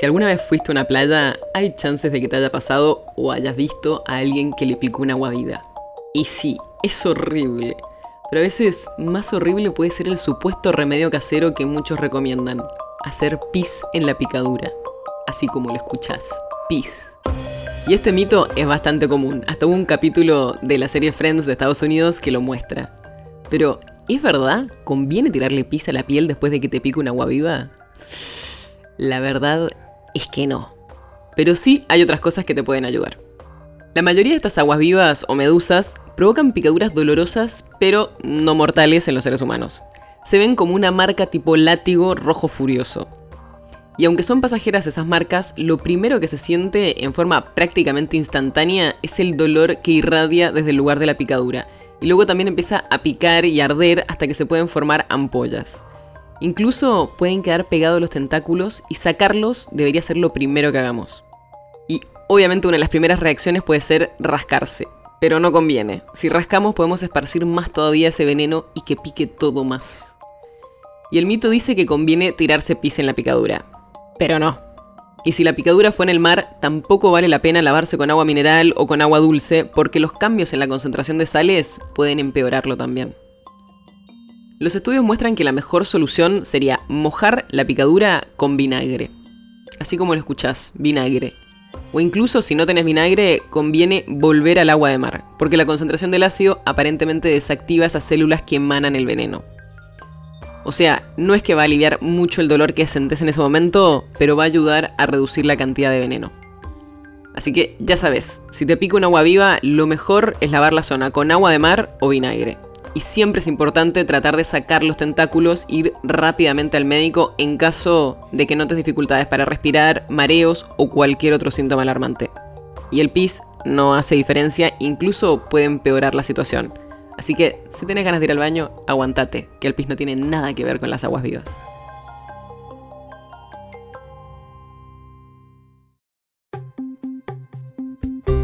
Si alguna vez fuiste a una playa, hay chances de que te haya pasado o hayas visto a alguien que le picó una agua viva. Y sí, es horrible. Pero a veces más horrible puede ser el supuesto remedio casero que muchos recomiendan. Hacer pis en la picadura. Así como lo escuchás. Pis. Y este mito es bastante común. Hasta hubo un capítulo de la serie Friends de Estados Unidos que lo muestra. Pero, ¿es verdad? ¿Conviene tirarle pis a la piel después de que te pique una agua viva? La verdad es que no. Pero sí hay otras cosas que te pueden ayudar. La mayoría de estas aguas vivas o medusas provocan picaduras dolorosas, pero no mortales en los seres humanos. Se ven como una marca tipo látigo rojo furioso. Y aunque son pasajeras esas marcas, lo primero que se siente en forma prácticamente instantánea es el dolor que irradia desde el lugar de la picadura. Y luego también empieza a picar y arder hasta que se pueden formar ampollas. Incluso pueden quedar pegados los tentáculos y sacarlos debería ser lo primero que hagamos. Y obviamente una de las primeras reacciones puede ser rascarse, pero no conviene. Si rascamos podemos esparcir más todavía ese veneno y que pique todo más. Y el mito dice que conviene tirarse pis en la picadura, pero no. Y si la picadura fue en el mar, tampoco vale la pena lavarse con agua mineral o con agua dulce, porque los cambios en la concentración de sales pueden empeorarlo también. Los estudios muestran que la mejor solución sería mojar la picadura con vinagre. Así como lo escuchás, vinagre. O incluso si no tenés vinagre, conviene volver al agua de mar, porque la concentración del ácido aparentemente desactiva esas células que emanan el veneno. O sea, no es que va a aliviar mucho el dolor que sentís en ese momento, pero va a ayudar a reducir la cantidad de veneno. Así que ya sabes, si te pica un agua viva, lo mejor es lavar la zona con agua de mar o vinagre y siempre es importante tratar de sacar los tentáculos, ir rápidamente al médico en caso de que notes dificultades para respirar, mareos o cualquier otro síntoma alarmante. Y el pis no hace diferencia, incluso puede empeorar la situación. Así que si tenés ganas de ir al baño, aguantate, que el pis no tiene nada que ver con las aguas vivas.